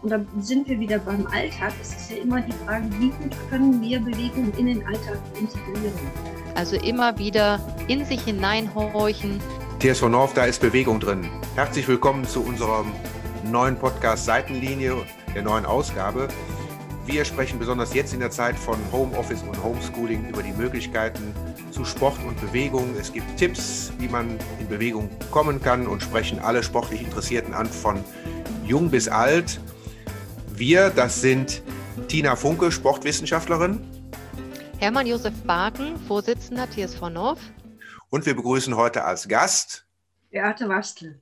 Und da sind wir wieder beim Alltag. Es ist ja immer die Frage, wie gut können wir Bewegung in den Alltag integrieren. Also immer wieder in sich hineinhorchen. TSV North, da ist Bewegung drin. Herzlich willkommen zu unserem neuen Podcast Seitenlinie, der neuen Ausgabe. Wir sprechen besonders jetzt in der Zeit von Homeoffice und Homeschooling über die Möglichkeiten zu Sport und Bewegung. Es gibt Tipps, wie man in Bewegung kommen kann und sprechen alle sportlich Interessierten an, von jung bis alt. Wir, das sind Tina Funke, Sportwissenschaftlerin. Hermann Josef Barken, Vorsitzender TSV North. Und wir begrüßen heute als Gast Beate Wastel.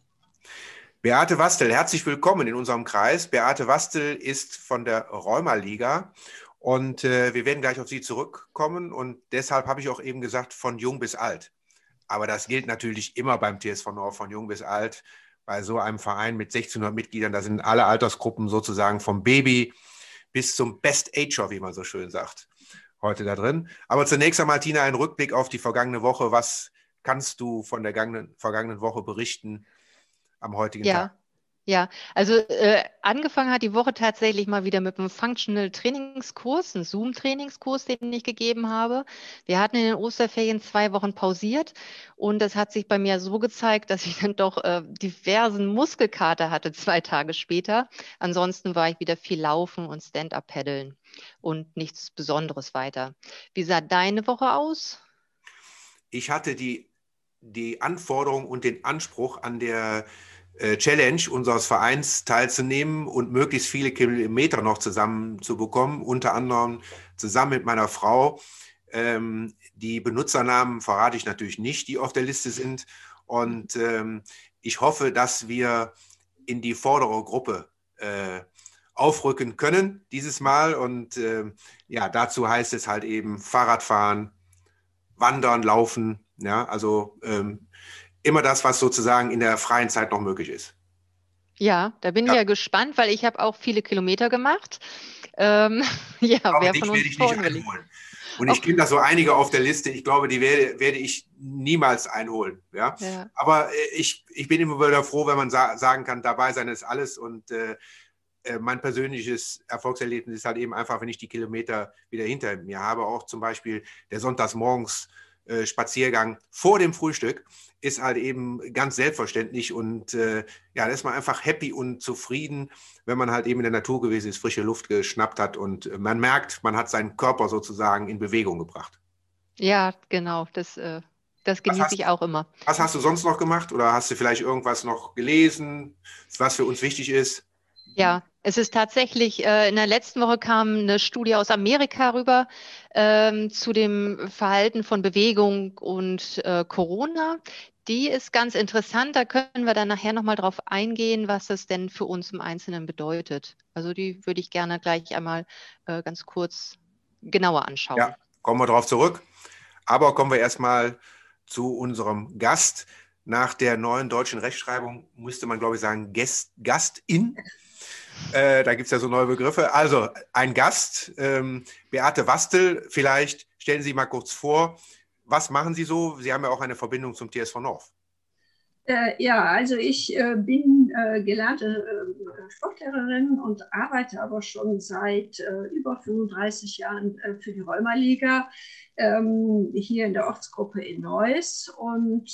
Beate Wastel, herzlich willkommen in unserem Kreis. Beate Wastel ist von der Rheuma-Liga und äh, wir werden gleich auf Sie zurückkommen und deshalb habe ich auch eben gesagt, von jung bis alt. Aber das gilt natürlich immer beim TSV North, von jung bis alt bei so einem Verein mit 1600 Mitgliedern, da sind alle Altersgruppen sozusagen vom Baby bis zum Best Ager, wie man so schön sagt, heute da drin. Aber zunächst einmal, Tina, ein Rückblick auf die vergangene Woche. Was kannst du von der vergangenen Woche berichten am heutigen ja. Tag? Ja, also äh, angefangen hat die Woche tatsächlich mal wieder mit einem Functional Trainingskurs, einem Zoom-Trainingskurs, den ich gegeben habe. Wir hatten in den Osterferien zwei Wochen pausiert und das hat sich bei mir so gezeigt, dass ich dann doch äh, diversen Muskelkater hatte zwei Tage später. Ansonsten war ich wieder viel Laufen und Stand-up-Paddeln und nichts Besonderes weiter. Wie sah deine Woche aus? Ich hatte die, die Anforderung und den Anspruch an der Challenge unseres Vereins teilzunehmen und möglichst viele Kilometer noch zusammen zu bekommen, unter anderem zusammen mit meiner Frau. Ähm, die Benutzernamen verrate ich natürlich nicht, die auf der Liste sind. Und ähm, ich hoffe, dass wir in die vordere Gruppe äh, aufrücken können dieses Mal. Und äh, ja, dazu heißt es halt eben Fahrradfahren, Wandern, Laufen. Ja, also ähm, immer das, was sozusagen in der freien Zeit noch möglich ist. Ja, da bin ja. ich ja gespannt, weil ich habe auch viele Kilometer gemacht. Ähm, ja, Aber wer von uns werde ich nicht einholen. Und ich kenne da so einige auf der Liste. Ich glaube, die werde, werde ich niemals einholen. Ja? ja. Aber äh, ich, ich bin immer wieder froh, wenn man sa sagen kann, dabei sein ist alles. Und äh, äh, mein persönliches Erfolgserlebnis ist halt eben einfach, wenn ich die Kilometer wieder hinter mir habe. Auch zum Beispiel der Sonntagsmorgens äh, Spaziergang vor dem Frühstück ist halt eben ganz selbstverständlich und äh, ja, da ist man einfach happy und zufrieden, wenn man halt eben in der Natur gewesen ist, frische Luft geschnappt hat und man merkt, man hat seinen Körper sozusagen in Bewegung gebracht. Ja, genau, das, äh, das genieße ich auch immer. Was hast du sonst noch gemacht oder hast du vielleicht irgendwas noch gelesen, was für uns wichtig ist? Ja, es ist tatsächlich, äh, in der letzten Woche kam eine Studie aus Amerika rüber ähm, zu dem Verhalten von Bewegung und äh, Corona. Die ist ganz interessant. Da können wir dann nachher nochmal drauf eingehen, was das denn für uns im Einzelnen bedeutet. Also die würde ich gerne gleich einmal äh, ganz kurz genauer anschauen. Ja, kommen wir darauf zurück. Aber kommen wir erstmal zu unserem Gast. Nach der neuen deutschen Rechtschreibung müsste man, glaube ich, sagen, Gast, Gastin. Äh, da gibt es ja so neue Begriffe. Also ein Gast, ähm, Beate Wastel, vielleicht stellen Sie mal kurz vor, was machen Sie so? Sie haben ja auch eine Verbindung zum TSV North. Äh, ja, also ich äh, bin äh, gelernte äh, Sportlehrerin und arbeite aber schon seit über 35 Jahren für die Rheumaliga ähm, hier in der Ortsgruppe in Neuss und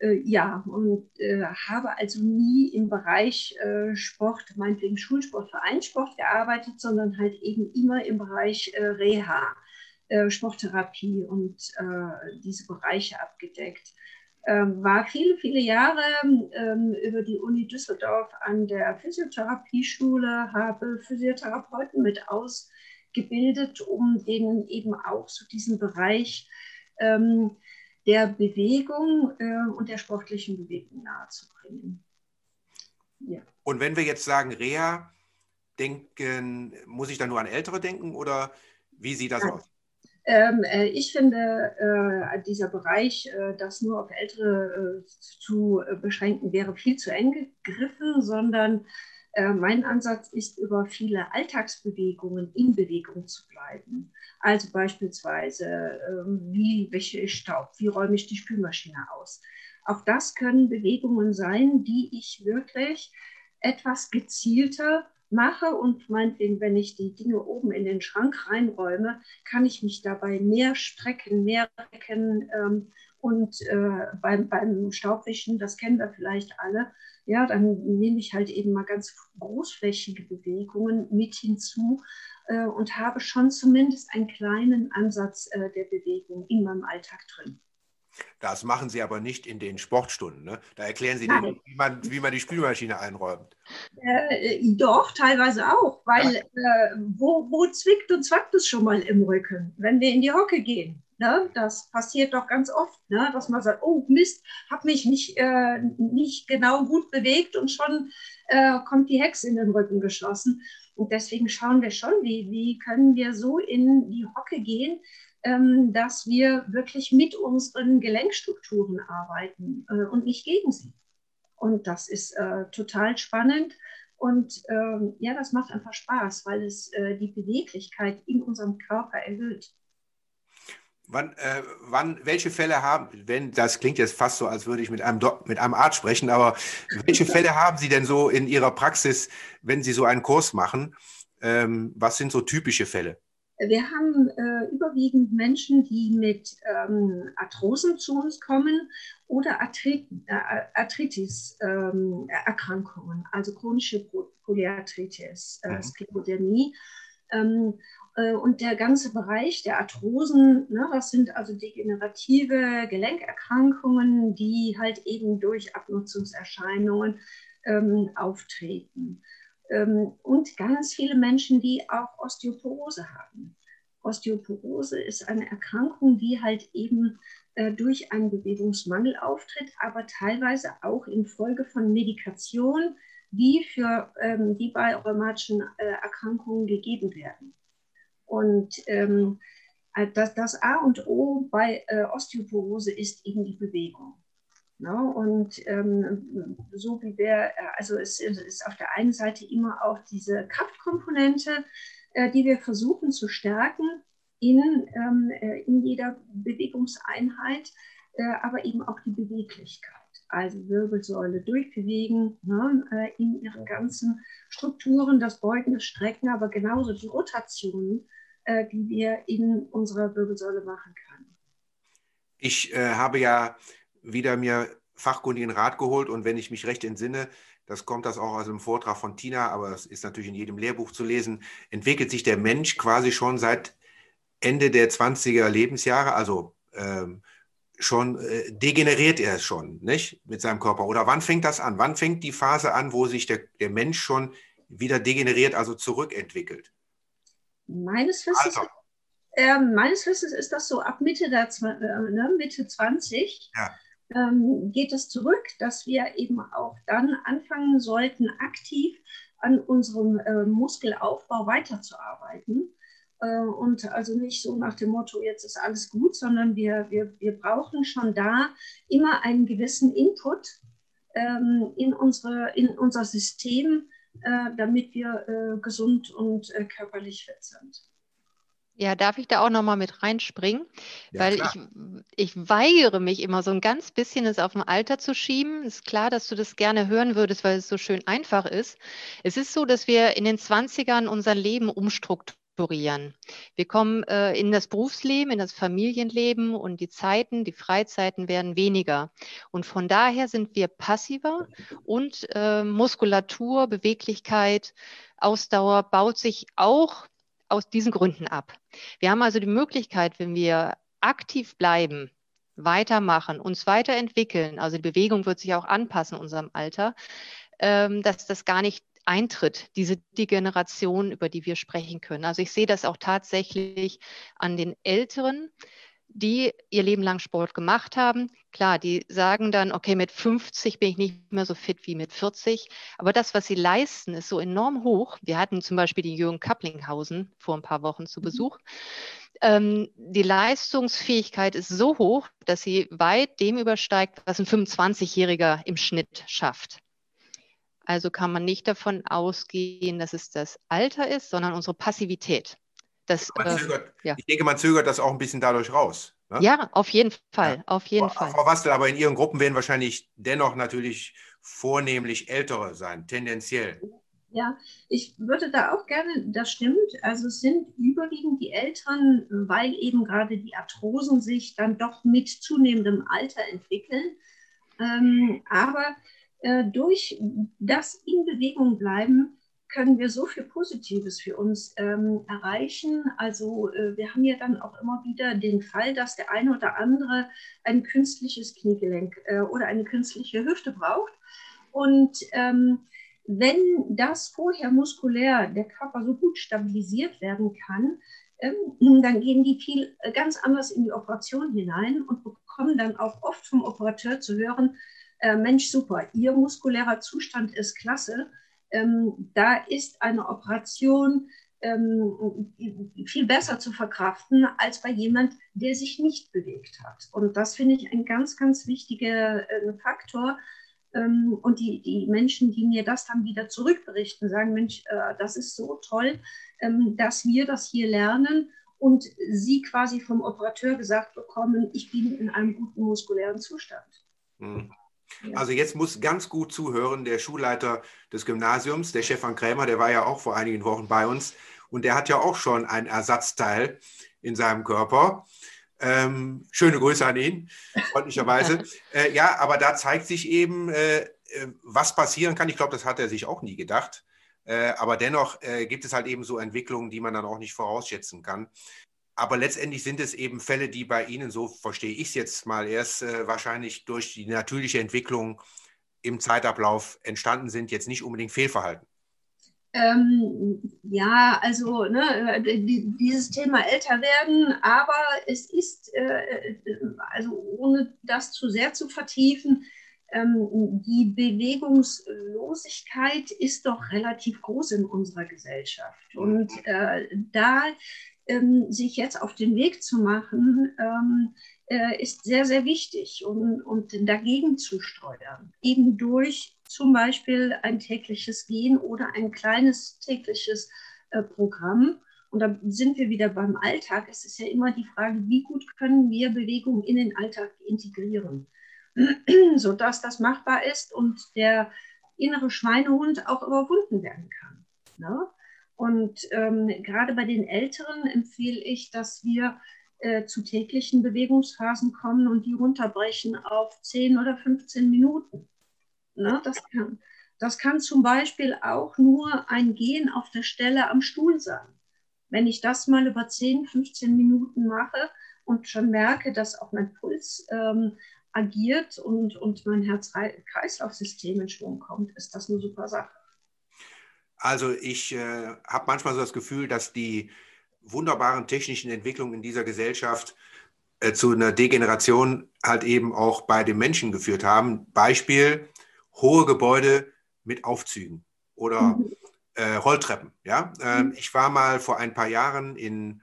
äh, ja, und äh, habe also nie im Bereich äh, Sport, meinetwegen Schulsport, Vereinssport gearbeitet, sondern halt eben immer im Bereich äh, Reha, äh, Sporttherapie und äh, diese Bereiche abgedeckt. Ähm, war viele, viele Jahre ähm, über die Uni Düsseldorf an der Physiotherapieschule, habe Physiotherapeuten mit ausgebildet, um denen eben auch so diesen Bereich ähm, der Bewegung äh, und der sportlichen Bewegung nahezubringen. Ja. Und wenn wir jetzt sagen Reha, denken, muss ich da nur an Ältere denken oder wie sieht das Nein. aus? Ähm, äh, ich finde, äh, dieser Bereich, äh, das nur auf Ältere äh, zu äh, beschränken, wäre viel zu eng gegriffen, sondern äh, mein Ansatz ist, über viele Alltagsbewegungen in Bewegung zu bleiben. Also beispielsweise, ähm, wie wäsche ich Staub, wie räume ich die Spülmaschine aus. Auch das können Bewegungen sein, die ich wirklich etwas gezielter mache und meinetwegen, wenn ich die Dinge oben in den Schrank reinräume, kann ich mich dabei mehr strecken, mehr recken. Ähm, und äh, beim, beim Staubwischen, das kennen wir vielleicht alle, ja, dann nehme ich halt eben mal ganz großflächige Bewegungen mit hinzu äh, und habe schon zumindest einen kleinen Ansatz äh, der Bewegung in meinem Alltag drin. Das machen Sie aber nicht in den Sportstunden. Ne? Da erklären Sie nicht, wie man, wie man die Spülmaschine einräumt. Äh, doch, teilweise auch, weil äh, wo, wo zwickt und zwackt es schon mal im Rücken, wenn wir in die Hocke gehen? Ne? Das passiert doch ganz oft, ne? dass man sagt, oh Mist, habe mich nicht, äh, nicht genau gut bewegt und schon äh, kommt die Hex in den Rücken geschossen. Und deswegen schauen wir schon, wie, wie können wir so in die Hocke gehen, dass wir wirklich mit unseren Gelenkstrukturen arbeiten äh, und nicht gegen sie. Und das ist äh, total spannend. Und ähm, ja, das macht einfach Spaß, weil es äh, die Beweglichkeit in unserem Körper erhöht. Wann, äh, wann, welche Fälle haben, wenn, das klingt jetzt fast so, als würde ich mit einem, mit einem Arzt sprechen, aber welche Fälle haben Sie denn so in Ihrer Praxis, wenn Sie so einen Kurs machen? Ähm, was sind so typische Fälle? Wir haben äh, überwiegend Menschen, die mit ähm, Arthrosen zu uns kommen oder Arthrit äh, Arthritis-Erkrankungen, ähm, also chronische Polyarthritis, äh, mhm. Sklerodermie. Ähm, äh, und der ganze Bereich der Arthrosen, ne, das sind also degenerative Gelenkerkrankungen, die halt eben durch Abnutzungserscheinungen ähm, auftreten. Ähm, und ganz viele Menschen, die auch Osteoporose haben. Osteoporose ist eine Erkrankung, die halt eben äh, durch einen Bewegungsmangel auftritt, aber teilweise auch infolge von Medikation, die, für, ähm, die bei rheumatischen äh, Erkrankungen gegeben werden. Und ähm, äh, das, A und O bei Osteoporose ist eben die Bewegung. Ne? und ähm, so wie wir, äh, also es, es, ist auf der einen Seite immer auch diese Kraftkomponente, äh, die wir versuchen zu stärken in, ähm, äh, in jeder Bewegungseinheit, äh, aber eben auch die Beweglichkeit. Also Wirbelsäule durchbewegen ne, äh, in ihren ganzen Strukturen, das Beugen, das Strecken, aber genauso die Rotationen, äh, die wir in unserer Wirbelsäule machen können. Ich habe ja wieder mir fachkundigen Rat geholt und wenn ich mich recht entsinne, das kommt das auch aus dem Vortrag von Tina, aber es ist natürlich in jedem Lehrbuch zu lesen, entwickelt sich der Mensch quasi schon seit Ende der 20er Lebensjahre, also ähm, schon äh, degeneriert er schon, nicht? Mit seinem Körper. Oder wann fängt das an? Wann fängt die Phase an, wo sich der, der Mensch schon wieder degeneriert, also zurückentwickelt? Meines Wissens, also. äh, meines Wissens ist das so ab Mitte, der, äh, ne, Mitte 20. Ja ähm, geht es zurück, dass wir eben auch dann anfangen sollten, aktiv an unserem äh, Muskelaufbau weiterzuarbeiten. Äh, und also nicht so nach dem Motto, jetzt ist alles gut, sondern wir, wir, wir brauchen schon da immer einen gewissen Input ähm, in, unsere, in unser System, äh, damit wir äh, gesund und äh, körperlich fit sind. Ja, darf ich da auch nochmal mit reinspringen? Ja, Weil ich, ich weigere mich immer so ein ganz bisschen, es auf ein Alter zu schieben. Ist klar, dass du das gerne hören würdest, weil es so schön einfach ist. Es ist so, dass wir in den 20ern unser Leben umstrukturieren. Wir kommen äh, in das Berufsleben, in das Familienleben und die Zeiten, die Freizeiten werden weniger. Und von daher sind wir passiver und äh, Muskulatur, Beweglichkeit, Ausdauer baut sich auch aus diesen Gründen ab. Wir haben also die Möglichkeit, wenn wir aktiv bleiben, weitermachen, uns weiterentwickeln, also die Bewegung wird sich auch anpassen unserem Alter, ähm, dass das gar nicht eintritt, diese Degeneration, über die wir sprechen können. Also ich sehe das auch tatsächlich an den Älteren, die ihr Leben lang Sport gemacht haben. Klar, die sagen dann, okay, mit 50 bin ich nicht mehr so fit wie mit 40. Aber das, was sie leisten, ist so enorm hoch. Wir hatten zum Beispiel die Jürgen Kaplinghausen vor ein paar Wochen zu mhm. Besuch. Ähm, die Leistungsfähigkeit ist so hoch, dass sie weit dem übersteigt, was ein 25-Jähriger im Schnitt schafft. Also kann man nicht davon ausgehen, dass es das Alter ist, sondern unsere Passivität. Das, äh, zögert, ja. Ich denke, man zögert das auch ein bisschen dadurch raus. Ne? Ja, auf jeden Fall, ja. auf jeden Frau, Fall. Frau Wastel, aber in Ihren Gruppen werden wahrscheinlich dennoch natürlich vornehmlich Ältere sein, tendenziell. Ja, ich würde da auch gerne, das stimmt, also es sind überwiegend die Älteren, weil eben gerade die Arthrosen sich dann doch mit zunehmendem Alter entwickeln. Ähm, aber äh, durch das in Bewegung bleiben können wir so viel Positives für uns ähm, erreichen. Also äh, wir haben ja dann auch immer wieder den Fall, dass der eine oder andere ein künstliches Kniegelenk äh, oder eine künstliche Hüfte braucht. Und ähm, wenn das vorher muskulär der Körper so gut stabilisiert werden kann, ähm, dann gehen die viel äh, ganz anders in die Operation hinein und bekommen dann auch oft vom Operateur zu hören, äh, Mensch, super, Ihr muskulärer Zustand ist klasse ähm, da ist eine Operation ähm, viel besser zu verkraften als bei jemand, der sich nicht bewegt hat. Und das finde ich ein ganz, ganz wichtiger äh, Faktor. Ähm, und die, die Menschen, die mir das dann wieder zurückberichten, sagen, Mensch, äh, das ist so toll, ähm, dass wir das hier lernen und sie quasi vom Operateur gesagt bekommen, ich bin in einem guten muskulären Zustand. Mhm. Also jetzt muss ganz gut zuhören der Schulleiter des Gymnasiums, der Stefan Krämer, der war ja auch vor einigen Wochen bei uns und der hat ja auch schon ein Ersatzteil in seinem Körper. Ähm, schöne Grüße an ihn, freundlicherweise. äh, ja, aber da zeigt sich eben, äh, äh, was passieren kann. Ich glaube, das hat er sich auch nie gedacht. Äh, aber dennoch äh, gibt es halt eben so Entwicklungen, die man dann auch nicht vorausschätzen kann. Aber letztendlich sind es eben Fälle, die bei Ihnen, so verstehe ich es jetzt mal erst, äh, wahrscheinlich durch die natürliche Entwicklung im Zeitablauf entstanden sind, jetzt nicht unbedingt Fehlverhalten. Ähm, ja, also ne, die, dieses Thema älter werden, aber es ist, äh, also ohne das zu sehr zu vertiefen, ähm, die Bewegungslosigkeit ist doch relativ groß in unserer Gesellschaft. Und äh, da ähm, sich jetzt auf den Weg zu machen, ähm, äh, ist sehr, sehr wichtig und, und dagegen zu steuern. Eben durch zum Beispiel ein tägliches Gehen oder ein kleines tägliches äh, Programm. Und da sind wir wieder beim Alltag. Es ist ja immer die Frage, wie gut können wir Bewegung in den Alltag integrieren, sodass das machbar ist und der innere Schweinehund auch überwunden werden kann. Ne? Und ähm, gerade bei den Älteren empfehle ich, dass wir äh, zu täglichen Bewegungsphasen kommen und die runterbrechen auf 10 oder 15 Minuten. Ne? Das, kann, das kann zum Beispiel auch nur ein Gehen auf der Stelle am Stuhl sein. Wenn ich das mal über 10, 15 Minuten mache und schon merke, dass auch mein Puls ähm, agiert und, und mein Herz-Kreislauf-System in Schwung kommt, ist das eine super Sache. Also ich äh, habe manchmal so das Gefühl, dass die wunderbaren technischen Entwicklungen in dieser Gesellschaft äh, zu einer Degeneration halt eben auch bei den Menschen geführt haben. Beispiel hohe Gebäude mit Aufzügen oder mhm. äh, Rolltreppen. Ja? Ähm, mhm. ich war mal vor ein paar Jahren in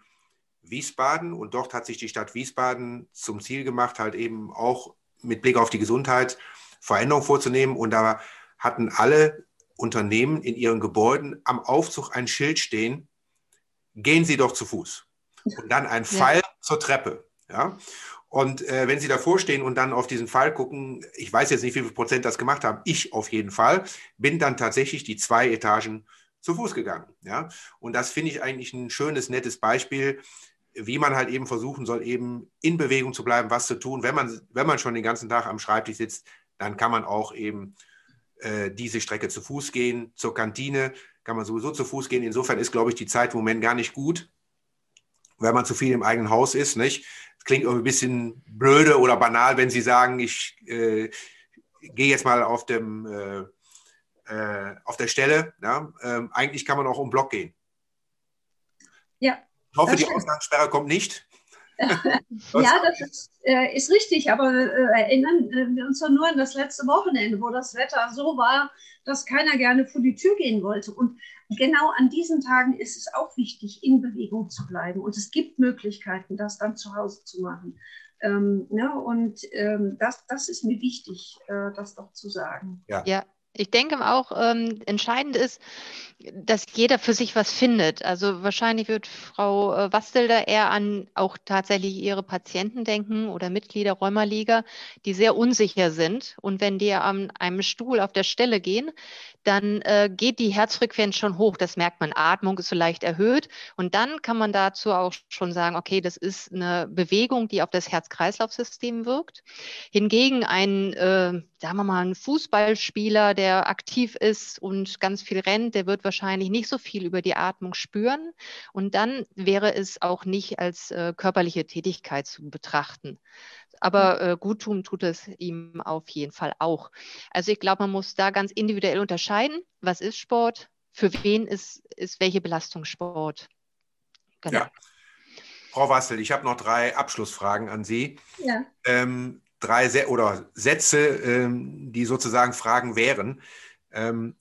Wiesbaden und dort hat sich die Stadt Wiesbaden zum Ziel gemacht, halt eben auch mit Blick auf die Gesundheit Veränderungen vorzunehmen. Und da hatten alle Unternehmen in ihren Gebäuden am Aufzug ein Schild stehen, gehen Sie doch zu Fuß. Und dann ein Pfeil ja. zur Treppe. Ja? Und äh, wenn Sie davor stehen und dann auf diesen Pfeil gucken, ich weiß jetzt nicht, wie viel Prozent das gemacht haben, ich auf jeden Fall, bin dann tatsächlich die zwei Etagen zu Fuß gegangen. Ja? Und das finde ich eigentlich ein schönes, nettes Beispiel, wie man halt eben versuchen soll, eben in Bewegung zu bleiben, was zu tun. Wenn man, wenn man schon den ganzen Tag am Schreibtisch sitzt, dann kann man auch eben äh, diese Strecke zu Fuß gehen. Zur Kantine kann man sowieso zu Fuß gehen. Insofern ist, glaube ich, die Zeit im Moment gar nicht gut, wenn man zu viel im eigenen Haus ist. Nicht? Das klingt irgendwie ein bisschen blöde oder banal, wenn Sie sagen, ich äh, gehe jetzt mal auf, dem, äh, äh auf der Stelle. Ja? Ähm, eigentlich kann man auch um Block gehen. Ja. Ich hoffe, die Ausgangssperre kommt nicht. ja, das ist, äh, ist, richtig, aber äh, erinnern äh, wir uns doch nur an das letzte Wochenende, wo das Wetter so war, dass keiner gerne vor die Tür gehen wollte. Und genau an diesen Tagen ist es auch wichtig, in Bewegung zu bleiben. Und es gibt Möglichkeiten, das dann zu Hause zu machen. Ähm, ne? Und ähm, das, das ist mir wichtig, äh, das doch zu sagen. Ja. ja. Ich denke auch, ähm, entscheidend ist, dass jeder für sich was findet. Also wahrscheinlich wird Frau äh, Wastel da eher an auch tatsächlich ihre Patienten denken oder Mitglieder Rheumaliga, die sehr unsicher sind. Und wenn die an einem Stuhl auf der Stelle gehen, dann äh, geht die Herzfrequenz schon hoch. Das merkt man. Atmung ist so leicht erhöht. Und dann kann man dazu auch schon sagen, okay, das ist eine Bewegung, die auf das Herz-Kreislauf-System wirkt. Hingegen ein, äh, sagen wir mal, ein Fußballspieler, der aktiv ist und ganz viel rennt, der wird wahrscheinlich nicht so viel über die Atmung spüren. Und dann wäre es auch nicht als äh, körperliche Tätigkeit zu betrachten. Aber mhm. äh, gut tun tut es ihm auf jeden Fall auch. Also ich glaube, man muss da ganz individuell unterscheiden, was ist Sport, für wen ist, ist welche Belastung Sport. Genau. Ja. Frau Wassel, ich habe noch drei Abschlussfragen an Sie. Ja. Ähm, drei Se oder Sätze, ähm, die sozusagen Fragen wären. Ähm,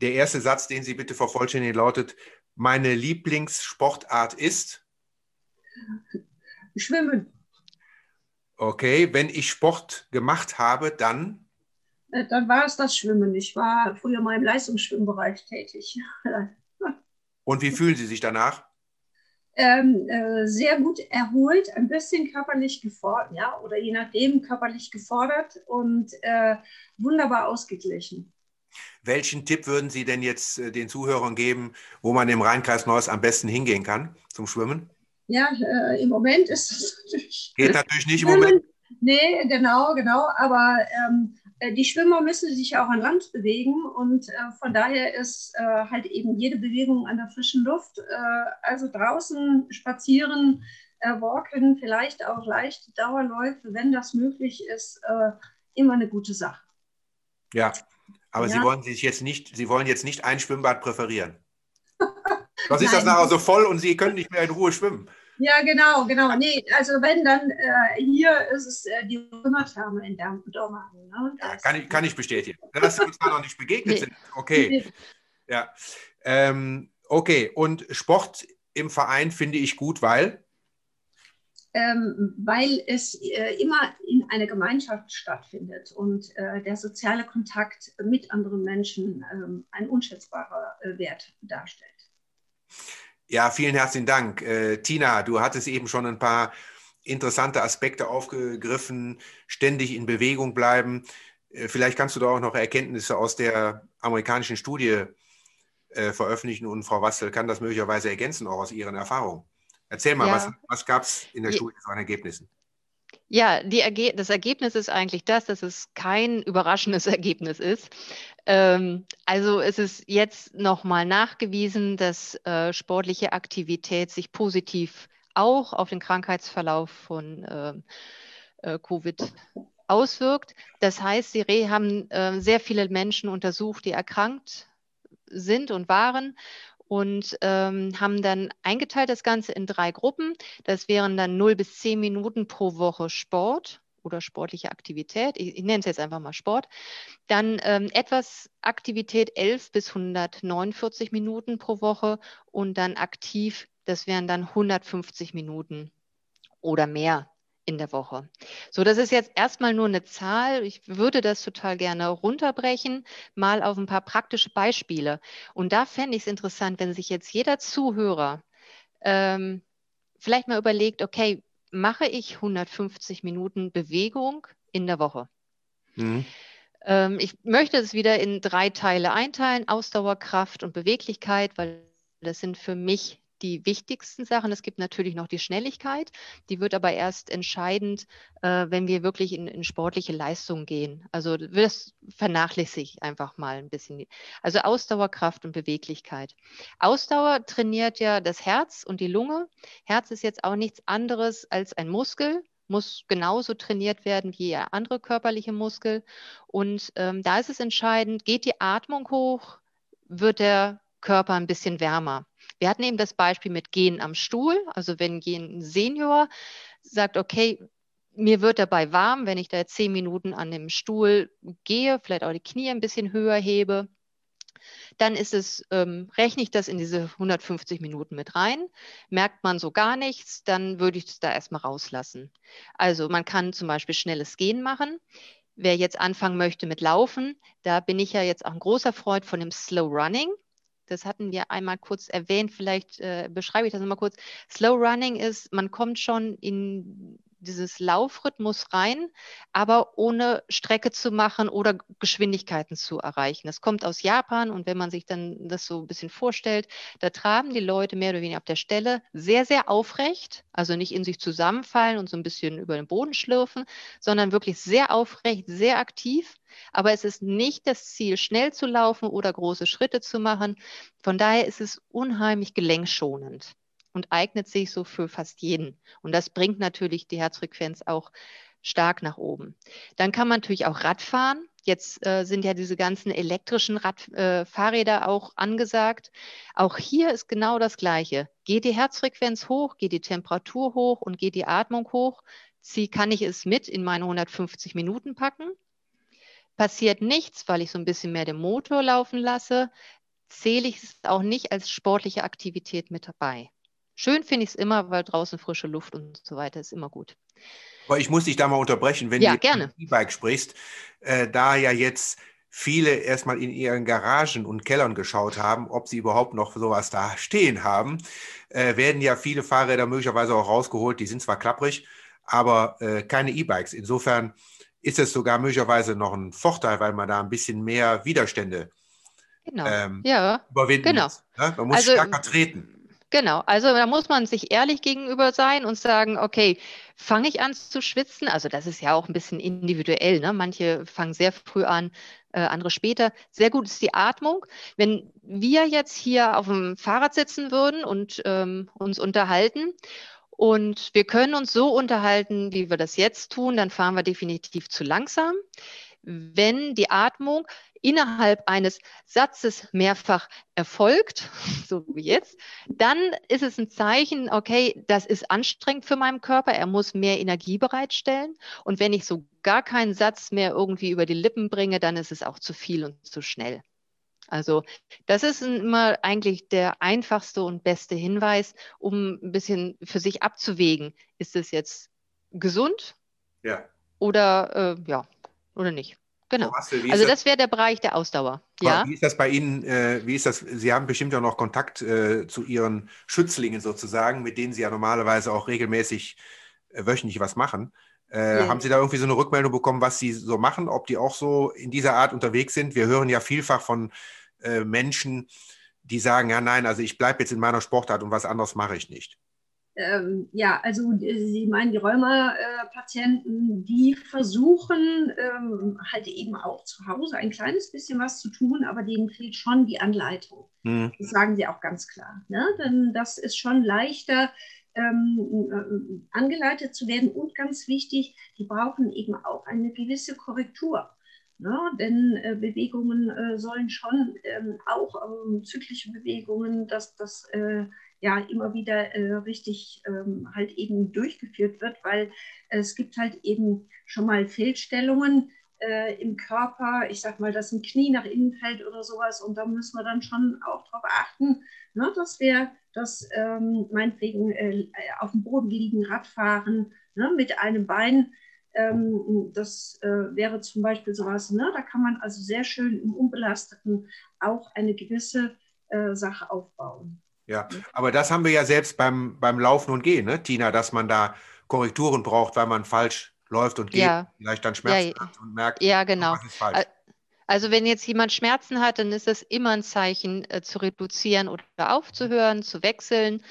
der erste Satz, den Sie bitte vervollständigen, lautet, meine Lieblingssportart ist? Schwimmen. Okay, wenn ich Sport gemacht habe, dann? Äh, dann war es das Schwimmen. Ich war früher mal im Leistungsschwimmbereich tätig. Und wie fühlen Sie sich danach? Ähm, äh, sehr gut erholt, ein bisschen körperlich gefordert, ja, oder je nachdem körperlich gefordert und äh, wunderbar ausgeglichen. Welchen Tipp würden Sie denn jetzt äh, den Zuhörern geben, wo man im Rheinkreis Neuss am besten hingehen kann zum Schwimmen? Ja, äh, im Moment ist es natürlich. Geht natürlich nicht im Moment. Nee, genau, genau. Aber ähm, äh, die Schwimmer müssen sich auch an Land bewegen und äh, von daher ist äh, halt eben jede Bewegung an der frischen Luft, äh, also draußen spazieren, walken, vielleicht auch leichte Dauerläufe, wenn das möglich ist, immer eine gute Sache. Ja, aber ja. Sie wollen sich jetzt nicht, Sie wollen jetzt nicht ein Schwimmbad präferieren. Was ist das nachher so voll und Sie können nicht mehr in Ruhe schwimmen? Ja, genau, genau. Nee, also wenn dann äh, hier ist es äh, die Römertherme in Dormagen. Ne? Ja, kann, ich, kann ich bestätigen. Dass Sie uns da noch nicht begegnet sind. Okay. Ja. Ähm, okay, und Sport im Verein finde ich gut, weil? Ähm, weil es äh, immer in einer Gemeinschaft stattfindet und äh, der soziale Kontakt mit anderen Menschen ähm, ein unschätzbarer äh, Wert darstellt. Ja, vielen herzlichen Dank. Äh, Tina, du hattest eben schon ein paar interessante Aspekte aufgegriffen, ständig in Bewegung bleiben. Äh, vielleicht kannst du da auch noch Erkenntnisse aus der amerikanischen Studie äh, veröffentlichen und Frau Wassel kann das möglicherweise ergänzen, auch aus ihren Erfahrungen. Erzähl mal, ja. was, was gab es in der Studie an Ergebnissen? Ja, Erge das Ergebnis ist eigentlich das, dass es kein überraschendes Ergebnis ist. Ähm, also es ist jetzt nochmal nachgewiesen, dass äh, sportliche Aktivität sich positiv auch auf den Krankheitsverlauf von äh, äh, Covid auswirkt. Das heißt, sie haben äh, sehr viele Menschen untersucht, die erkrankt sind und waren und ähm, haben dann eingeteilt das Ganze in drei Gruppen. Das wären dann 0 bis 10 Minuten pro Woche Sport oder sportliche Aktivität. Ich, ich nenne es jetzt einfach mal Sport. Dann ähm, etwas Aktivität 11 bis 149 Minuten pro Woche und dann aktiv, das wären dann 150 Minuten oder mehr in der Woche. So, das ist jetzt erstmal nur eine Zahl. Ich würde das total gerne runterbrechen, mal auf ein paar praktische Beispiele. Und da fände ich es interessant, wenn sich jetzt jeder Zuhörer ähm, vielleicht mal überlegt, okay, mache ich 150 Minuten Bewegung in der Woche? Mhm. Ähm, ich möchte es wieder in drei Teile einteilen, Ausdauer, Kraft und Beweglichkeit, weil das sind für mich die wichtigsten Sachen. Es gibt natürlich noch die Schnelligkeit, die wird aber erst entscheidend, äh, wenn wir wirklich in, in, sportliche Leistung gehen. Also das vernachlässige ich einfach mal ein bisschen. Also Ausdauer, Kraft und Beweglichkeit. Ausdauer trainiert ja das Herz und die Lunge. Herz ist jetzt auch nichts anderes als ein Muskel, muss genauso trainiert werden wie andere körperliche Muskel. Und ähm, da ist es entscheidend, geht die Atmung hoch, wird der Körper ein bisschen wärmer. Wir hatten eben das Beispiel mit Gehen am Stuhl. Also wenn ein Senior sagt, okay, mir wird dabei warm, wenn ich da zehn Minuten an dem Stuhl gehe, vielleicht auch die Knie ein bisschen höher hebe, dann ist es, ähm, rechne ich das in diese 150 Minuten mit rein. Merkt man so gar nichts, dann würde ich es da erstmal rauslassen. Also man kann zum Beispiel schnelles Gehen machen. wer jetzt anfangen möchte mit Laufen, da bin ich ja jetzt auch ein großer Freund von dem Slow Running. Das hatten wir einmal kurz erwähnt, vielleicht äh, beschreibe ich das nochmal kurz. Slow Running ist, man kommt schon in dieses Laufrhythmus rein, aber ohne Strecke zu machen oder Geschwindigkeiten zu erreichen. Das kommt aus Japan und wenn man sich dann das so ein bisschen vorstellt, da traben die Leute mehr oder weniger auf der Stelle sehr, sehr aufrecht, also nicht in sich zusammenfallen und so ein bisschen über den Boden schlürfen, sondern wirklich sehr aufrecht, sehr aktiv. Aber es ist nicht das Ziel, schnell zu laufen oder große Schritte zu machen. Von daher ist es unheimlich gelenkschonend und eignet sich so für fast jeden. Und das bringt natürlich die Herzfrequenz auch stark nach oben. Dann kann man natürlich auch Radfahren. Jetzt äh, sind ja diese ganzen elektrischen Rad, äh, auch angesagt. Auch hier ist genau das Gleiche. Geht die Herzfrequenz hoch, geht die Temperatur hoch und geht die Atmung hoch, zieh, kann ich es mit in meine 150 Minuten packen. Passiert nichts, weil ich so ein bisschen mehr den Motor laufen lasse, zähle ich es auch nicht als sportliche Aktivität mit dabei. Schön finde ich es immer, weil draußen frische Luft und so weiter ist immer gut. Aber ich muss dich da mal unterbrechen, wenn ja, du gerne. E-Bike sprichst, äh, da ja jetzt viele erstmal in ihren Garagen und Kellern geschaut haben, ob sie überhaupt noch sowas da stehen haben, äh, werden ja viele Fahrräder möglicherweise auch rausgeholt. Die sind zwar klapprig, aber äh, keine E-Bikes. Insofern ist es sogar möglicherweise noch ein Vorteil, weil man da ein bisschen mehr Widerstände genau. ähm, ja, überwinden genau. muss. Ne? Man muss Also, stärker treten. Genau, also da muss man sich ehrlich gegenüber sein und sagen, okay, fange ich an zu schwitzen? Also das ist ja auch ein bisschen individuell. Ne? Manche fangen sehr früh an, äh, andere später. Sehr gut ist die Atmung. Wenn wir jetzt hier auf dem Fahrrad sitzen würden und ähm, uns unterhalten und wir können uns so unterhalten, wie wir das jetzt tun, dann fahren wir definitiv zu langsam. Wenn die Atmung innerhalb eines Satzes mehrfach erfolgt, so wie jetzt, dann ist es ein Zeichen, okay, das ist anstrengend für meinen Körper, er muss mehr Energie bereitstellen. Und wenn ich so gar keinen Satz mehr irgendwie über die Lippen bringe, dann ist es auch zu viel und zu schnell. Also das ist immer eigentlich der einfachste und beste Hinweis, um ein bisschen für sich abzuwägen, ist es jetzt gesund Ja. oder äh, ja oder nicht. Genau. Ist Also das- das wäre der Bereich der Ausdauer. Ja, Wie ist das bei Ihnen? Äh, wie ist das? Sie haben bestimmt ja noch Kontakt äh, zu Ihren Schützlingen sozusagen, mit denen Sie ja normalerweise auch regelmäßig äh, wöchentlich was machen. Äh, Ja. Haben Sie da irgendwie so eine Rückmeldung bekommen, was Sie so machen, ob die auch so in dieser Art unterwegs sind? Wir hören ja vielfach von äh, Menschen, die sagen, ja nein, also ich bleibe jetzt in meiner Sportart und was anderes mache ich nicht. Ähm, ja, also äh, Sie meinen die Rheuma-Patienten, die versuchen ähm, halt eben auch zu Hause ein kleines bisschen was zu tun, aber denen fehlt schon die Anleitung. Hm. Das sagen sie auch ganz klar. Ne? Denn das ist schon leichter, ähm, äh, angeleitet zu werden. Und ganz wichtig, die brauchen eben auch eine gewisse Korrektur. Ne? Denn äh, Bewegungen äh, sollen schon ähm, auch ähm, zyklische Bewegungen, dass das äh, ja immer wieder äh, richtig ähm, halt eben durchgeführt wird, weil es gibt halt eben schon mal Fehlstellungen äh, im Körper. Ich sag mal, dass ein Knie nach innen fällt oder sowas und da müssen wir dann schon auch darauf achten, ne, dass wir das ähm, meinetwegen äh, auf dem Boden liegen, Radfahren ne, mit einem Bein. Ähm, das äh, wäre zum Beispiel sowas, ne? da kann man also sehr schön im Unbelasteten auch eine gewisse äh, Sache aufbauen. Ja, aber das haben wir ja selbst beim, beim Laufen und Gehen, ne, Tina, dass man da Korrekturen braucht, weil man falsch läuft und geht, Ja. vielleicht dann Schmerzen Ja, hat und merkt, ja, genau. ist falsch. Al- Also wenn jetzt jemand Schmerzen hat, dann ist das immer ein Zeichen äh, zu reduzieren oder aufzuhören, zu wechseln.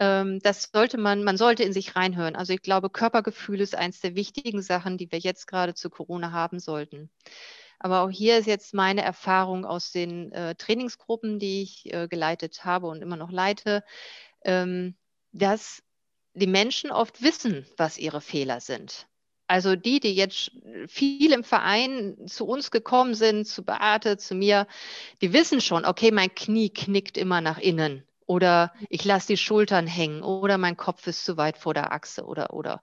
Ähm, das sollte man, man sollte in sich reinhören. Also ich glaube, Körpergefühl ist eines der wichtigen Sachen, die wir jetzt gerade zu Corona haben sollten. Aber auch hier ist jetzt meine Erfahrung aus den äh, Trainingsgruppen, die ich äh, geleitet habe und immer noch leite, ähm, dass die Menschen oft wissen, was ihre Fehler sind. Also die, die jetzt viel im Verein zu uns gekommen sind, zu Beate, zu mir, die wissen schon, okay, mein Knie knickt immer nach innen oder ich lasse die Schultern hängen oder mein Kopf ist zu weit vor der Achse oder oder.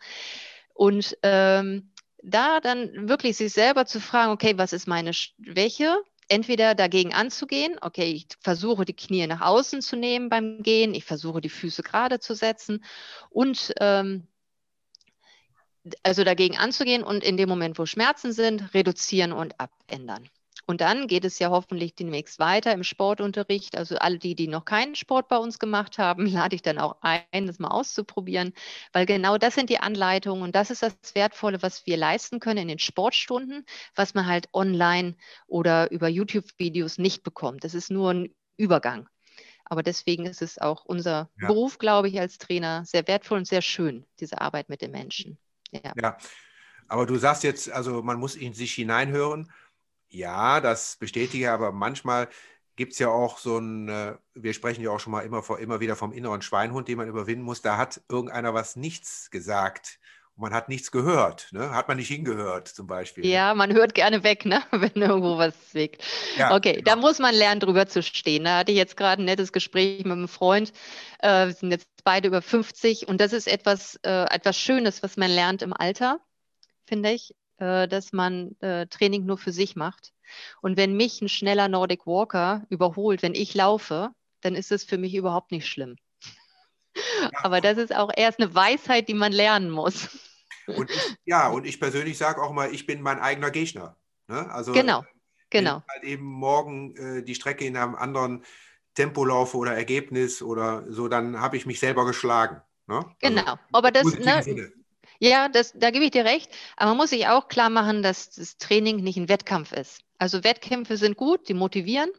Und ähm, da dann wirklich sich selber zu fragen, okay, was ist meine Schwäche? Entweder dagegen anzugehen, okay, ich versuche die Knie nach außen zu nehmen beim Gehen, ich versuche die Füße gerade zu setzen und ähm, also dagegen anzugehen und in dem Moment, wo Schmerzen sind, reduzieren und abändern. Und dann geht es ja hoffentlich demnächst weiter im Sportunterricht. Also alle die, die noch keinen Sport bei uns gemacht haben, lade ich dann auch ein, das mal auszuprobieren, weil genau das sind die Anleitungen und das ist das Wertvolle, was wir leisten können in den Sportstunden, was man halt online oder über YouTube-Videos nicht bekommt. Das ist nur ein Übergang. Aber deswegen ist es auch unser ja. Beruf, glaube ich, als Trainer sehr wertvoll und sehr schön, diese Arbeit mit den Menschen. Ja. ja. Aber du sagst jetzt, also man muss in sich hineinhören. Ja, das bestätige ich, aber manchmal gibt es ja auch so ein, äh, wir sprechen ja auch schon mal immer, immer wieder vom inneren Schweinhund, den man überwinden muss. Da hat irgendeiner was nichts gesagt man hat nichts gehört. Ne? Hat man nicht hingehört zum Beispiel. Ne? Ja, man hört gerne weg, ne? wenn irgendwo was zwickt. Ja, okay, genau. da muss man lernen, drüber zu stehen. Da hatte ich jetzt gerade ein nettes Gespräch mit einem Freund. Äh, wir sind jetzt beide über 50 und das ist etwas, äh, etwas Schönes, was man lernt im Alter, finde ich, äh, dass man äh, Training nur für sich macht. Und wenn mich ein schneller Nordic Walker überholt, wenn ich laufe, dann ist es für mich überhaupt nicht schlimm. Aber das ist auch erst eine Weisheit, die man lernen muss. Und ich, ja, und ich persönlich sage auch mal, ich bin mein eigener Gegner. Ne? Also, genau, genau. Wenn ich halt eben morgen äh, die Strecke in einem anderen Tempo laufe oder Ergebnis oder so, dann habe ich mich selber geschlagen. Ne? Also genau, aber das, ne, ja, das, da gebe ich dir recht. Aber man muss sich auch klar machen, dass das Training nicht ein Wettkampf ist. Also Wettkämpfe sind gut, die motivieren.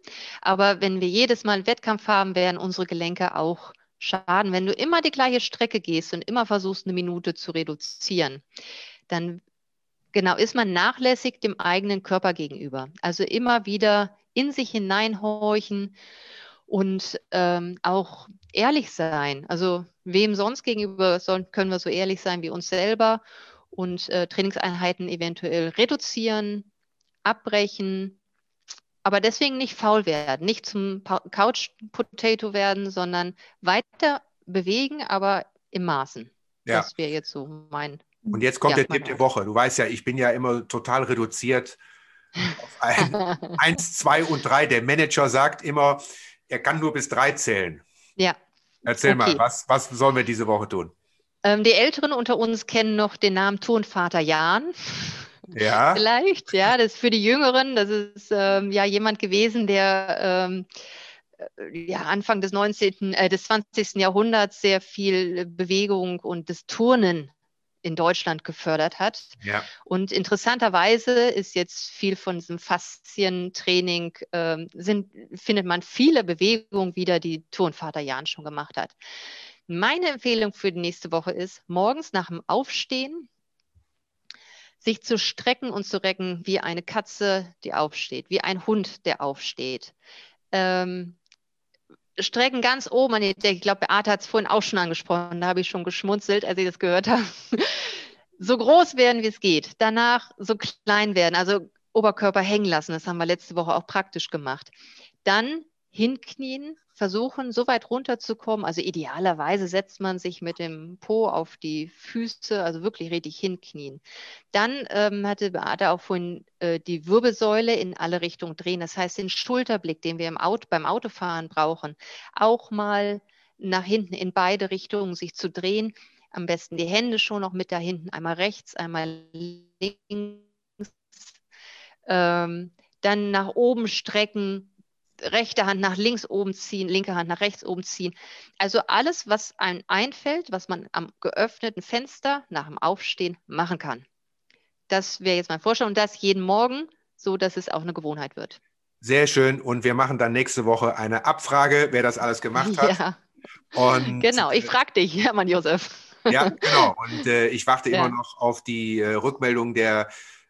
Aber wenn wir jedes Mal einen Wettkampf haben, werden unsere Gelenke auch schaden. Wenn du immer die gleiche Strecke gehst und immer versuchst, eine Minute zu reduzieren, dann genau ist man nachlässig dem eigenen Körper gegenüber. Also immer wieder in sich hineinhorchen und ähm, auch ehrlich sein. Also wem sonst gegenüber sollen, können wir so ehrlich sein wie uns selber und äh, Trainingseinheiten eventuell reduzieren, abbrechen, aber deswegen nicht faul werden, nicht zum Couch Potato werden, sondern weiter bewegen, aber im Maßen. Ja. Das wäre jetzt so mein. Und jetzt kommt ja, der Tipp der Woche. Du weißt ja, ich bin ja immer total reduziert auf ein, eins, zwei und drei. Der Manager sagt immer, er kann nur bis drei zählen. Ja. Erzähl okay. mal, was, was sollen wir diese Woche tun? Ähm, die Älteren unter uns kennen noch den Namen Turnvater Jan. Ja. Vielleicht, ja, das ist für die Jüngeren, das ist ähm, ja jemand gewesen, der ähm, äh, ja, Anfang des 19., äh, des 20. Jahrhunderts sehr viel Bewegung und das Turnen in Deutschland gefördert hat. Ja. Und interessanterweise ist jetzt viel von diesem Faszientraining, äh, sind, findet man viele Bewegungen wieder, die Turnvater Jan schon gemacht hat. Meine Empfehlung für die nächste Woche ist, morgens nach dem Aufstehen sich zu strecken und zu recken wie eine Katze, die aufsteht, wie ein Hund, der aufsteht. Ähm, strecken ganz oben an die Decke. Ich glaube, Beate hat es vorhin auch schon angesprochen, da habe ich schon geschmunzelt, als ich das gehört habe. so groß werden, wie es geht. Danach so klein werden, also Oberkörper hängen lassen. Das haben wir letzte Woche auch praktisch gemacht. Dann hinknien, versuchen, so weit runterzukommen. Also idealerweise setzt man sich mit dem Po auf die Füße, also wirklich richtig hinknien. Dann ähm, hatte Beate auch vorhin äh, die Wirbelsäule in alle Richtungen drehen. Das heißt, den Schulterblick, den wir im Auto, beim Autofahren brauchen, auch mal nach hinten in beide Richtungen sich zu drehen. Am besten die Hände schon noch mit da hinten, einmal rechts, einmal links. Ähm, dann nach oben strecken, rechte Hand nach links oben ziehen, linke Hand nach rechts oben ziehen. Also alles, was einem einfällt, was man am geöffneten Fenster nach dem Aufstehen machen kann. Das wäre jetzt mein Vorschlag und das jeden Morgen, so dass es auch eine Gewohnheit wird. Sehr schön. Und wir machen dann nächste Woche eine Abfrage, wer das alles gemacht hat. Ja. Und, genau, ich frage dich, Hermann Josef. Ja, genau. Und äh, ich warte ja. immer noch auf die äh, Rückmeldung der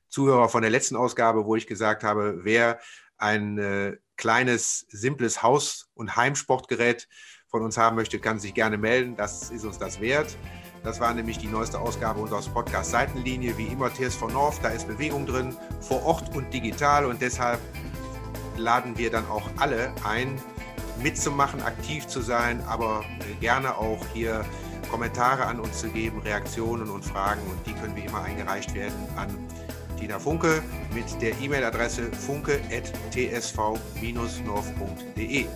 Zuhörer von der letzten Ausgabe, wo ich gesagt habe, wer ein äh, kleines, simples Haus- und Heimsportgerät von uns haben möchte, kann sich gerne melden. Das ist uns das wert. Das war nämlich die neueste Ausgabe unseres Podcasts Seitenlinie. Wie immer TSV North, da ist Bewegung drin, vor Ort und digital. Und deshalb laden wir dann auch alle ein, mitzumachen, aktiv zu sein, aber gerne auch hier Kommentare an uns zu geben, Reaktionen und Fragen. Und die können wie immer eingereicht werden an Tina Funke mit der E-Mail-Adresse funke.tsv-north.de.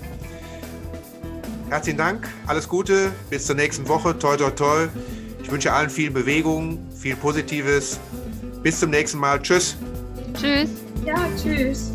Herzlichen Dank, alles Gute, bis zur nächsten Woche, toi toi toi. Ich Ich wünsche allen viel Bewegung, viel Positives. Bis zum nächsten Mal. Tschüss. Tschüss. Ja, tschüss.